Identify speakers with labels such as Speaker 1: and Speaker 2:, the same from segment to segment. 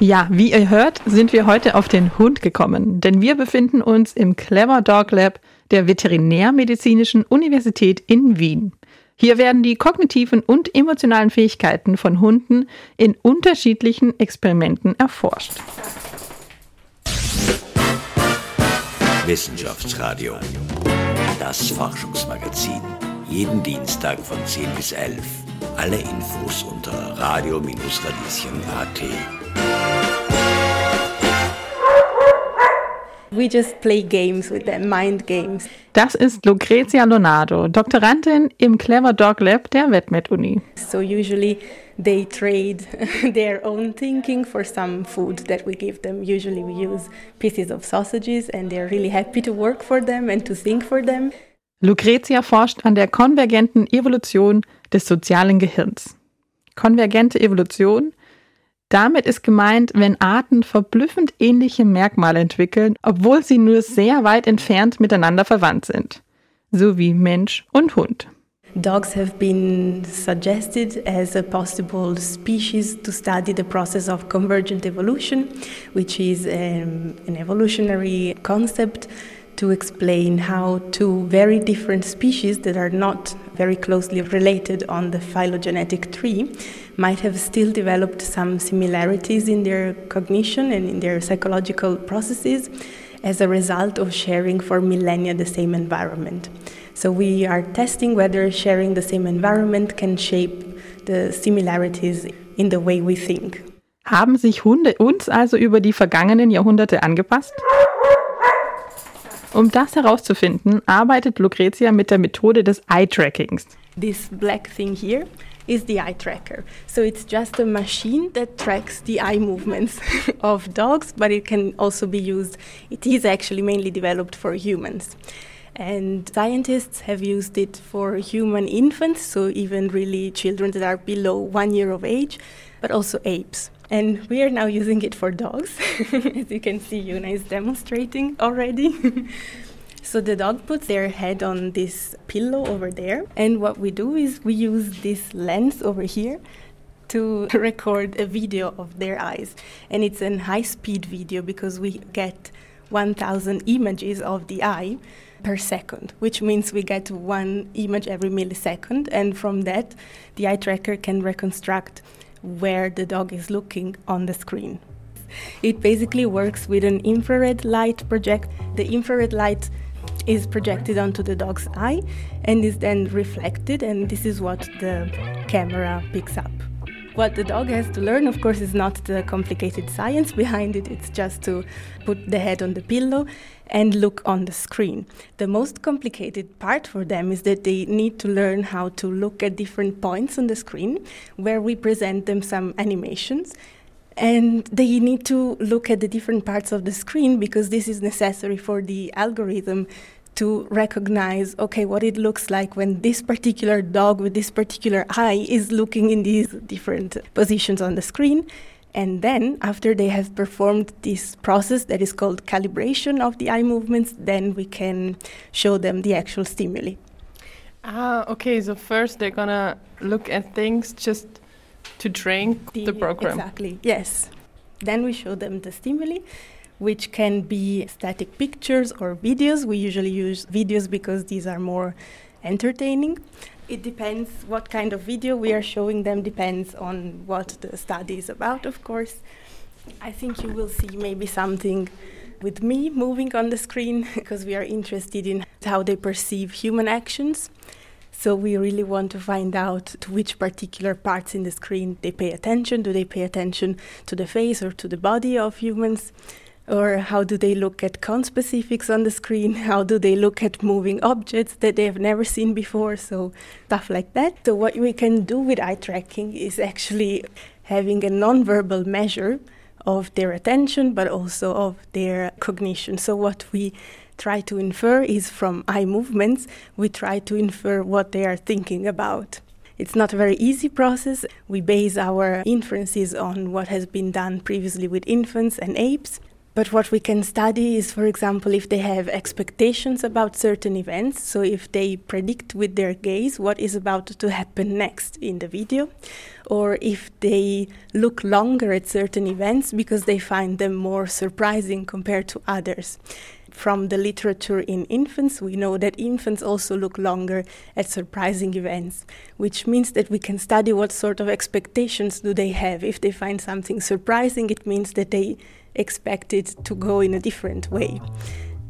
Speaker 1: Ja, wie ihr hört, sind wir heute auf den Hund gekommen, denn wir befinden uns im Clever Dog Lab der Veterinärmedizinischen Universität in Wien. Hier werden die kognitiven und emotionalen Fähigkeiten von Hunden in unterschiedlichen Experimenten erforscht.
Speaker 2: Wissenschaftsradio, das Forschungsmagazin. Jeden Dienstag von 10 bis 11. Alle Infos unter radio-radieschen.at.
Speaker 3: We just play games with them, mind games.
Speaker 1: Das ist Lucrezia Leonardo, Doktorandin im Clever Dog Lab der WetMed-Uni.
Speaker 3: So usually they trade their own thinking for some food that we give them. Usually we use pieces of sausages and they're really happy to work for them and to think for them.
Speaker 1: Lucrezia forscht an der konvergenten Evolution des sozialen Gehirns. Konvergente Evolution damit ist gemeint, wenn Arten verblüffend ähnliche Merkmale entwickeln, obwohl sie nur sehr weit entfernt miteinander verwandt sind. So wie Mensch und Hund.
Speaker 3: Dogs have been suggested as a possible species to study the process of convergent evolution, which is um, an evolutionary concept to explain how two very different species that are not very closely related on the phylogenetic tree might have still developed some similarities in their cognition and in their psychological processes as a result of sharing for millennia the same environment. So we are testing whether sharing the same environment can shape the similarities in the way we think.
Speaker 1: Haben sich Hunde uns also über die vergangenen Jahrhunderte angepasst? Um das herauszufinden, arbeitet Lucrezia mit der Methode des Eye-Trackings.
Speaker 3: This black thing here is the eye tracker. So it's just a machine that tracks the eye movements of dogs, but it can also be used, it is actually mainly developed for humans. And scientists have used it for human infants, so even really children that are below one year of age, but also apes. And we are now using it for dogs. As you can see, Yuna is demonstrating already. so the dog puts their head on this pillow over there. And what we do is we use this lens over here to record a video of their eyes. And it's a high speed video because we get 1000 images of the eye per second, which means we get one image every millisecond. And from that, the eye tracker can reconstruct where the dog is looking on the screen. It basically works with an infrared light project. The infrared light is projected onto the dog's eye and is then reflected, and this is what the camera picks up. What the dog has to learn, of course, is not the complicated science behind it, it's just to put the head on the pillow and look on the screen. The most complicated part for them is that they need to learn how to look at different points on the screen where we present them some animations. And they need to look at the different parts of the screen because this is necessary for the algorithm to recognize okay what it looks like when this particular dog with this particular eye is looking in these different positions on the screen. And then after they have performed this process that is called calibration of the eye movements then we can show them the actual stimuli.
Speaker 4: Ah okay so first they're gonna look at things just to train the, the program.
Speaker 3: Exactly yes. Then we show them the stimuli which can be static pictures or videos. We usually use videos because these are more entertaining. It depends what kind of video we are showing them, depends on what the study is about, of course. I think you will see maybe something with me moving on the screen because we are interested in how they perceive human actions. So we really want to find out to which particular parts in the screen they pay attention. Do they pay attention to the face or to the body of humans? Or how do they look at conspecifics on the screen? How do they look at moving objects that they have never seen before? So, stuff like that. So, what we can do with eye tracking is actually having a nonverbal measure of their attention, but also of their cognition. So, what we try to infer is from eye movements, we try to infer what they are thinking about. It's not a very easy process. We base our inferences on what has been done previously with infants and apes. But what we can study is, for example, if they have expectations about certain events. So, if they predict with their gaze what is about to happen next in the video, or if they look longer at certain events because they find them more surprising compared to others. From the literature in infants, we know that infants also look longer at surprising events, which means that we can study what sort of expectations do they have. If they find something surprising, it means that they expect it to go in a different way.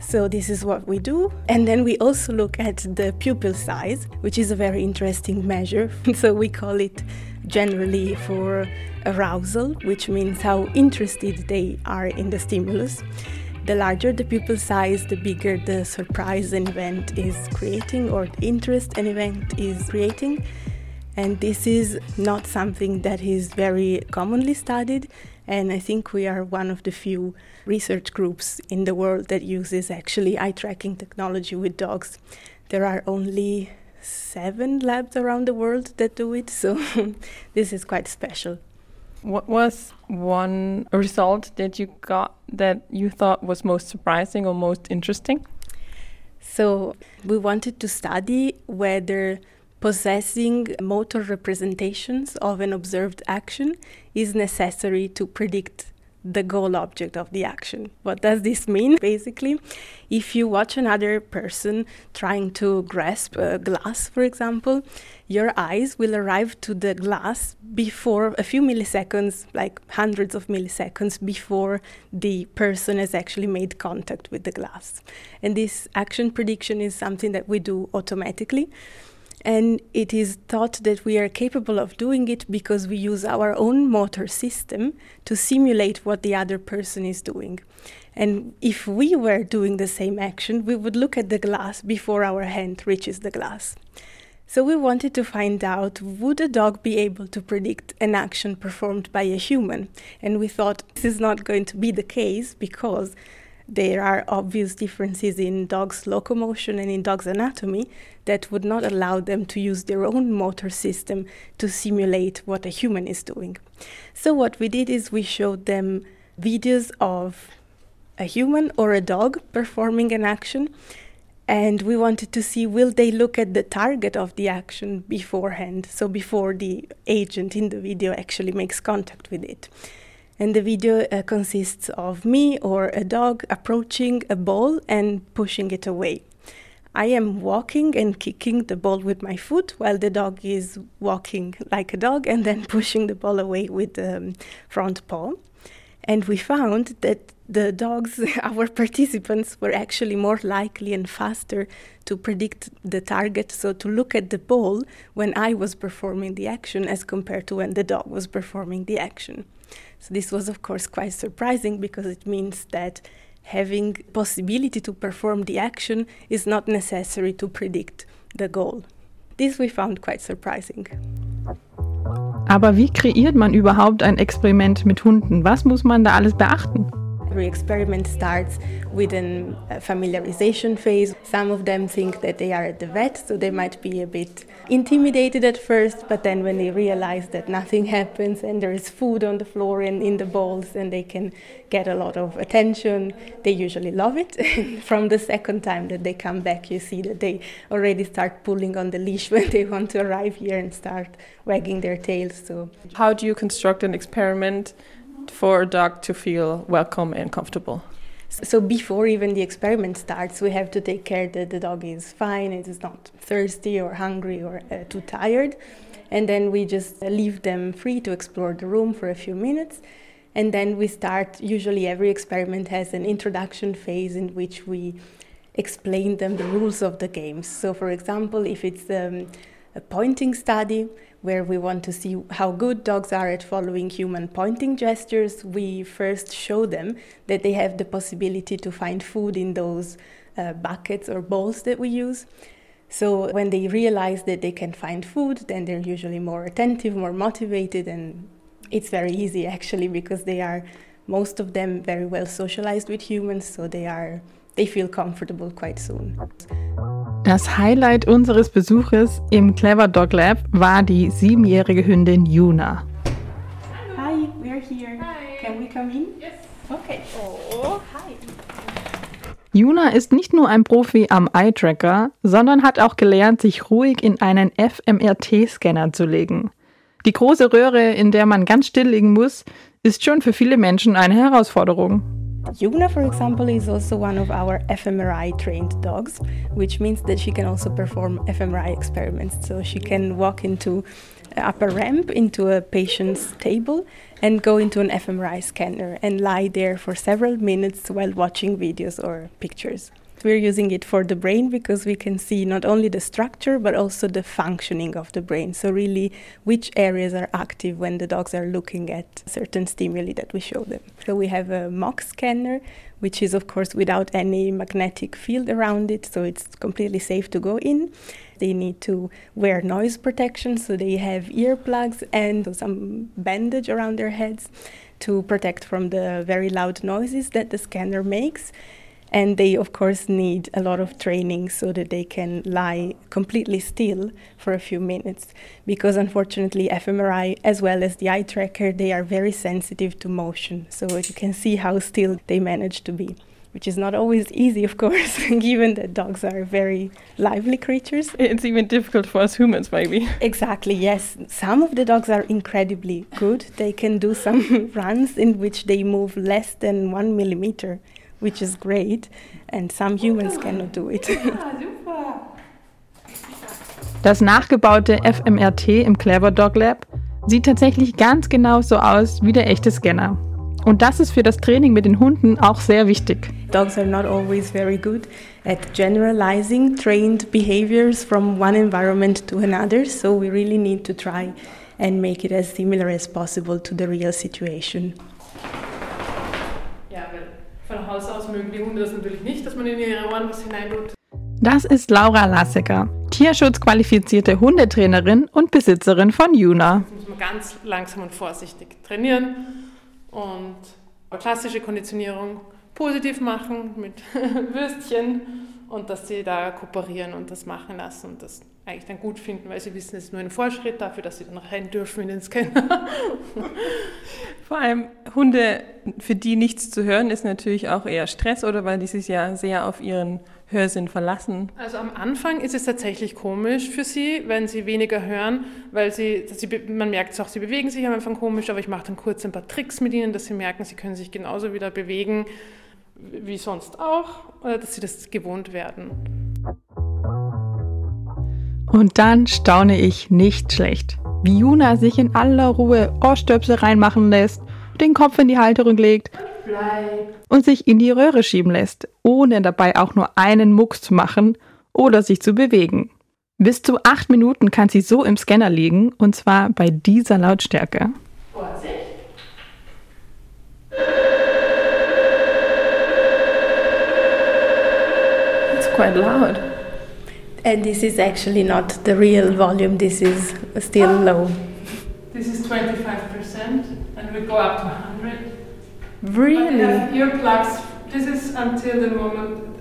Speaker 3: So, this is what we do. And then we also look at the pupil size, which is a very interesting measure. so, we call it generally for arousal, which means how interested they are in the stimulus. The larger the pupil size, the bigger the surprise an event is creating or the interest an event is creating. And this is not something that is very commonly studied. And I think we are one of the few research groups in the world that uses actually eye tracking technology with dogs. There are only seven labs around the world that do it, so this is quite special.
Speaker 4: What was one result that you got that you thought was most surprising or most interesting?
Speaker 3: So, we wanted to study whether possessing motor representations of an observed action is necessary to predict the goal object of the action. What does this mean? Basically, if you watch another person trying to grasp a glass, for example, your eyes will arrive to the glass before a few milliseconds, like hundreds of milliseconds before the person has actually made contact with the glass. And this action prediction is something that we do automatically. And it is thought that we are capable of doing it because we use our own motor system to simulate what the other person is doing. And if we were doing the same action, we would look at the glass before our hand reaches the glass. So we wanted to find out would a dog be able to predict an action performed by a human? And we thought this is not going to be the case because there are obvious differences in dogs' locomotion and in dogs' anatomy that would not allow them to use their own motor system to simulate what a human is doing. So, what we did is we showed them videos of a human or a dog performing an action, and we wanted to see will they look at the target of the action beforehand, so before the agent in the video actually makes contact with it. And the video uh, consists of me or a dog approaching a ball and pushing it away. I am walking and kicking the ball with my foot while the dog is walking like a dog and then pushing the ball away with the um, front paw. And we found that the dogs, our participants, were actually more likely and faster to predict the target, so to look at the ball when I was performing the action as compared to when the dog was performing the action. So this was, of course, quite surprising because it means that having possibility to perform the action is not necessary to predict the goal. This we found quite surprising.
Speaker 1: Aber wie kreiert man überhaupt ein Experiment mit Hunden? Was muss man da alles beachten?
Speaker 3: Every experiment starts with a familiarization phase. Some of them think that they are at the vet, so they might be a bit intimidated at first, but then when they realize that nothing happens and there is food on the floor and in the bowls and they can get a lot of attention, they usually love it. From the second time that they come back, you see that they already start pulling on the leash when they want to arrive here and start wagging their tails. So,
Speaker 4: how do you construct an experiment for a dog to feel welcome and comfortable.
Speaker 3: So before even the experiment starts, we have to take care that the dog is fine, it is not thirsty or hungry or uh, too tired. And then we just leave them free to explore the room for a few minutes. And then we start, usually every experiment has an introduction phase in which we explain them the rules of the games. So for example, if it's um, a pointing study, where we want to see how good dogs are at following human pointing gestures, we first show them that they have the possibility to find food in those uh, buckets or bowls that we use. So when they realize that they can find food, then they're usually more attentive, more motivated, and it's very easy actually because they are most of them very well socialized with humans, so they are they feel comfortable quite soon.
Speaker 1: Das Highlight unseres Besuches im Clever Dog Lab war die siebenjährige Hündin Juna.
Speaker 3: Hi, we're here. Hi. Can we come in?
Speaker 4: Yes.
Speaker 3: Okay. Oh, hi.
Speaker 1: Juna ist nicht nur ein Profi am Eye-Tracker, sondern hat auch gelernt, sich ruhig in einen FMRT-Scanner zu legen. Die große Röhre, in der man ganz still liegen muss, ist schon für viele Menschen eine Herausforderung.
Speaker 3: Yuna, for example, is also one of our fMRI trained dogs, which means that she can also perform fMRI experiments. So she can walk into upper ramp into a patient's table and go into an fMRI scanner and lie there for several minutes while watching videos or pictures. We're using it for the brain because we can see not only the structure but also the functioning of the brain. So, really, which areas are active when the dogs are looking at certain stimuli that we show them. So, we have a mock scanner, which is, of course, without any magnetic field around it, so it's completely safe to go in. They need to wear noise protection, so they have earplugs and some bandage around their heads to protect from the very loud noises that the scanner makes. And they, of course, need a lot of training so that they can lie completely still for a few minutes. Because unfortunately, fMRI, as well as the eye tracker, they are very sensitive to motion. So you can see how still they manage to be. Which is not always easy, of course, given that dogs are very lively creatures.
Speaker 4: It's even difficult for us humans, maybe.
Speaker 3: Exactly, yes. Some of the dogs are incredibly good. They can do some runs in which they move less than one millimeter which is great, and some humans cannot do it.
Speaker 1: Das nachgebaute FMRT im Clever Dog Lab sieht tatsächlich ganz genau so aus wie der echte Scanner. Und das ist für das Training mit den Hunden auch sehr wichtig.
Speaker 3: Dogs are not always very good at generalizing trained behaviors from one environment to another, so we really need to try and make it as similar as possible to the real situation.
Speaker 4: Von Haus aus mögen die Hunde das natürlich nicht, dass man in ihre Ohren was hineintut.
Speaker 1: Das ist Laura Lassecker, tierschutzqualifizierte Hundetrainerin und Besitzerin von Juna.
Speaker 4: Das muss man ganz langsam und vorsichtig trainieren und klassische Konditionierung positiv machen mit Würstchen und dass sie da kooperieren und das machen lassen und das eigentlich dann gut finden, weil sie wissen, es ist nur ein Vorschritt dafür, dass sie dann rein dürfen in den Scanner. Vor allem Hunde, für die nichts zu hören, ist natürlich auch eher Stress, oder weil die sich ja sehr auf ihren Hörsinn verlassen. Also am Anfang ist es tatsächlich komisch für sie, wenn sie weniger hören, weil sie, sie man merkt es auch, sie bewegen sich am Anfang komisch, aber ich mache dann kurz ein paar Tricks mit ihnen, dass sie merken, sie können sich genauso wieder bewegen wie sonst auch, dass sie das gewohnt werden.
Speaker 1: Und dann staune ich nicht schlecht, wie Juna sich in aller Ruhe Ohrstöpsel reinmachen lässt, den Kopf in die Halterung legt und sich in die Röhre schieben lässt, ohne dabei auch nur einen Mucks zu machen oder sich zu bewegen. Bis zu acht Minuten kann sie so im Scanner liegen, und zwar bei dieser Lautstärke. Vorsicht!
Speaker 4: It's quite loud.
Speaker 3: And this is actually not the real volume, this is still low.
Speaker 4: This is 25% and we go up to 100.
Speaker 3: Really?
Speaker 4: But earplugs, this is until the moment,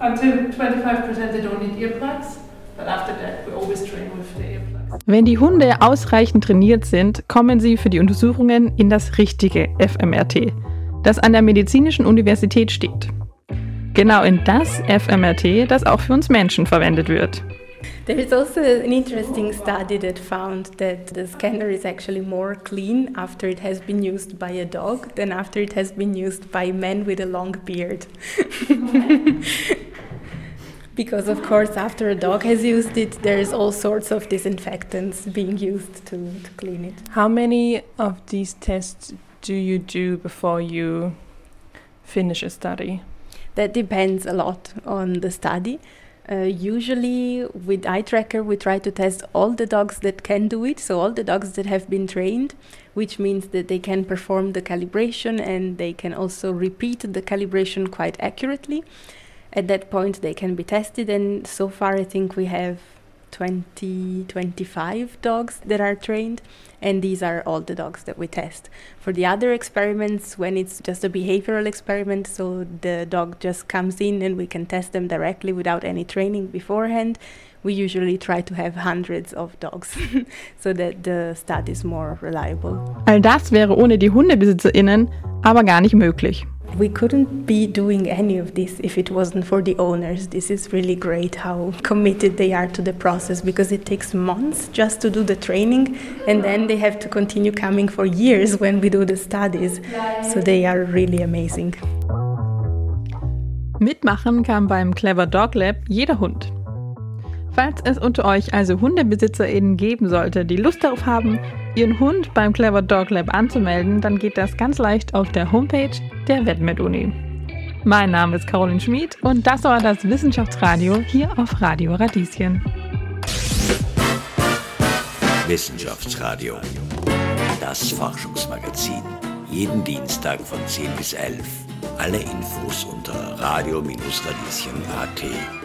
Speaker 4: until 25% they don't need earplugs. But after that we always train with the earplugs.
Speaker 1: Wenn die Hunde ausreichend trainiert sind, kommen sie für die Untersuchungen in das richtige FMRT, das an der Medizinischen Universität steht. Genau in das FMRT, das auch für uns Menschen verwendet wird.
Speaker 3: There is also an interesting study that found that the scanner is actually more clean after it has been used by a dog than after it has been used by men with a long beard. because, of course, after a dog has used it, there's all sorts of disinfectants being used to, to clean it.
Speaker 4: How many of these tests do you do before you finish a study?
Speaker 3: That depends a lot on the study. Uh, usually, with eye tracker, we try to test all the dogs that can do it, so all the dogs that have been trained, which means that they can perform the calibration and they can also repeat the calibration quite accurately. At that point, they can be tested, and so far, I think we have 20, 25 dogs that are trained, and these are all the dogs that we test. For the other experiments, when it's just a behavioral experiment, so the dog just comes in and we can test them directly without any training beforehand, we usually try to have hundreds of dogs so that the study is more reliable.
Speaker 1: All das wäre ohne die HundebesitzerInnen aber gar nicht möglich.
Speaker 3: We couldn't be doing any of this if it wasn't for the owners. This is really great how committed they are to the process because it takes months just to do the training and then they have to continue coming for years when we do the studies. So they are really amazing.
Speaker 1: Mitmachen kann beim Clever Dog Lab jeder Hund. Falls es unter euch also HundebesitzerInnen geben sollte, die Lust darauf haben, ihren Hund beim Clever Dog Lab anzumelden, dann geht das ganz leicht auf der Homepage der WedMed-Uni. Mein Name ist Caroline Schmid und das war das Wissenschaftsradio hier auf Radio Radieschen.
Speaker 2: Wissenschaftsradio. Das Forschungsmagazin. Jeden Dienstag von 10 bis 11. Alle Infos unter radio-radieschen.at.